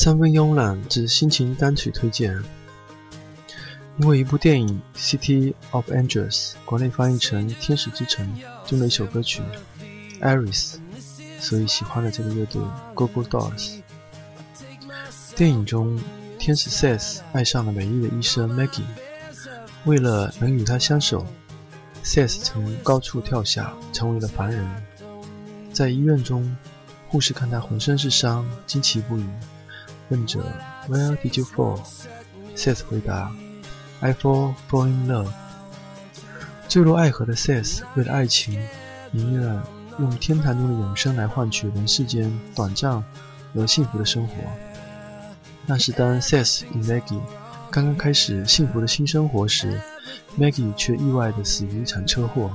三分慵懒之心情单曲推荐。因为一部电影《City of Angels》国内翻译成《天使之城》中的一首歌曲《Aris》，所以喜欢了这个乐队 Gogo Dolls。电影中，天使 Seth 爱上了美丽的医生 Maggie，为了能与她相守，Seth 从高处跳下，成为了凡人。在医院中，护士看他浑身是伤，惊奇不已。问着 Where did you fall？Seth 回答 I fall fall in love。坠落爱河的 Seth 为了爱情，宁愿用天堂中的永生来换取人世间短暂而幸福的生活。但是当 Seth 与 Maggie 刚刚开始幸福的新生活时，Maggie 却意外地死于一场车祸。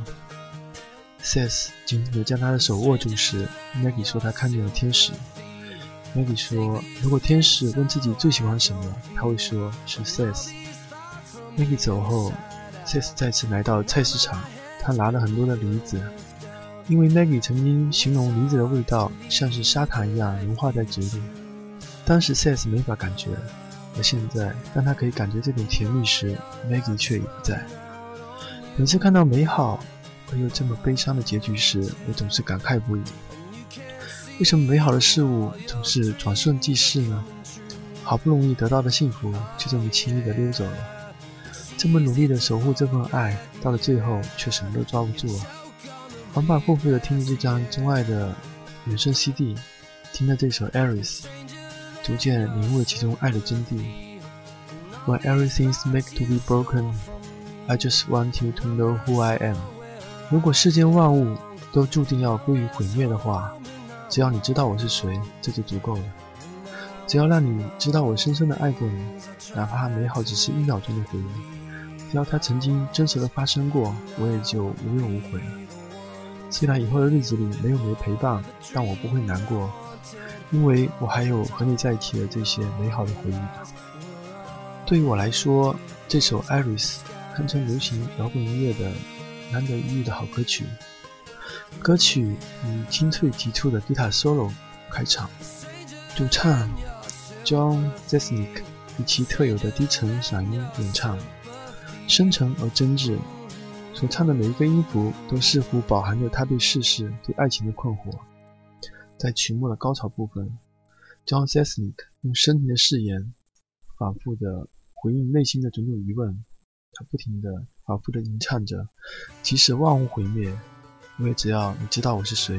Seth 紧紧地将她的手握住时，Maggie 说她看见了天使。Maggie 说：“如果天使问自己最喜欢什么，他会说是 Seth。” Maggie 走后，Seth 再次来到菜市场，他拿了很多的梨子，因为 Maggie 曾经形容梨子的味道像是砂糖一样融化在嘴里。当时 Seth 没法感觉，而现在当他可以感觉这种甜蜜时，Maggie 却已不在。每次看到美好而又这么悲伤的结局时，我总是感慨不已。为什么美好的事物总是转瞬即逝呢？好不容易得到的幸福，就这么轻易的溜走了。这么努力的守护这份爱，到了最后却什么都抓不住。反反复复的听着这张钟爱的原声 CD，听着这首《Eris》，逐渐领悟了其中爱的真谛。When everything's made to be broken, I just want you to know who I am。如果世间万物都注定要归于毁灭的话，只要你知道我是谁，这就足够了。只要让你知道我深深的爱过你，哪怕美好只是一秒钟的回忆，只要它曾经真实的发生过，我也就无怨无悔了。虽然以后的日子里没有你的陪伴，但我不会难过，因为我还有和你在一起的这些美好的回忆。对于我来说，这首《Iris》堪称流行摇滚音乐的难得一遇的好歌曲。歌曲以清脆急促的吉他 solo 开场，主唱 John Zesnik 以其特有的低沉嗓音演唱，深沉而真挚，所唱的每一个音符都似乎饱含着他对世事、对爱情的困惑。在曲目的高潮部分，John Zesnik 用深情的誓言，反复的回应内心的种种疑问。他不停的、反复的吟唱着，即使万物毁灭。因为只要你知道我是谁，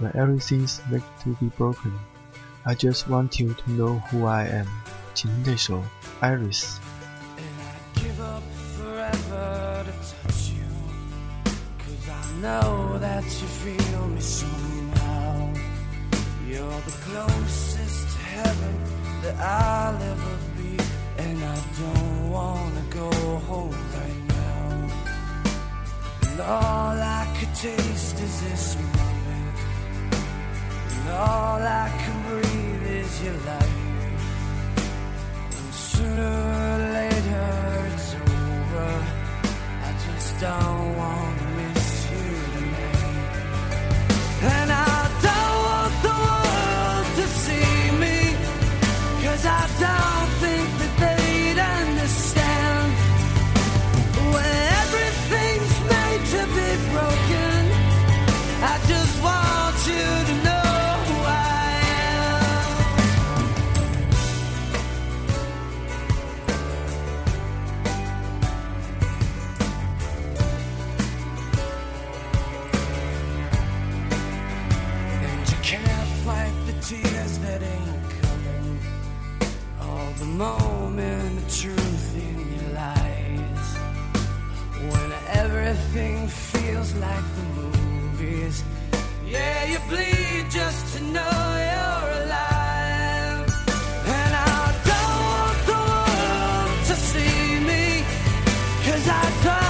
When everything's made to be broken, I just want you to know who I am。请听这首《Iris》。know that you feel me somehow. You're the closest to heaven that I'll ever be, and I don't wanna go home right now. And all I could taste is this moment. And all I can breathe is your light. And sooner or later it's over. I just don't The moment of truth in your lies. When everything feels like the movies. Yeah, you bleed just to know you're alive. And I don't want the world to see me. Cause I don't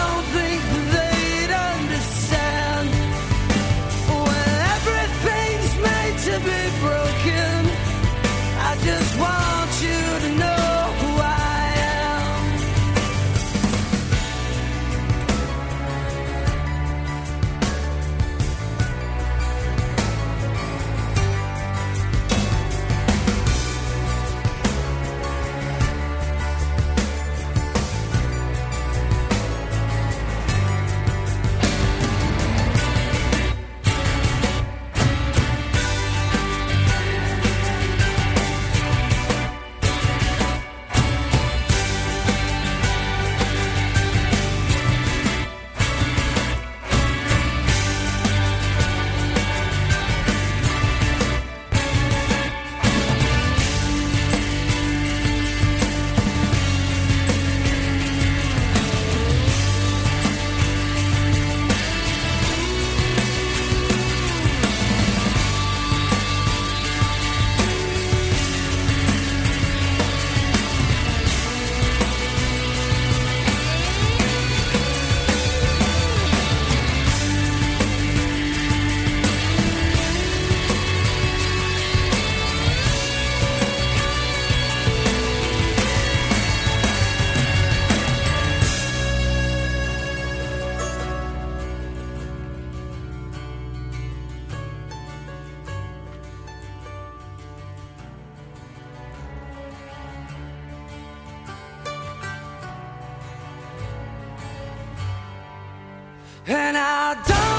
And I don't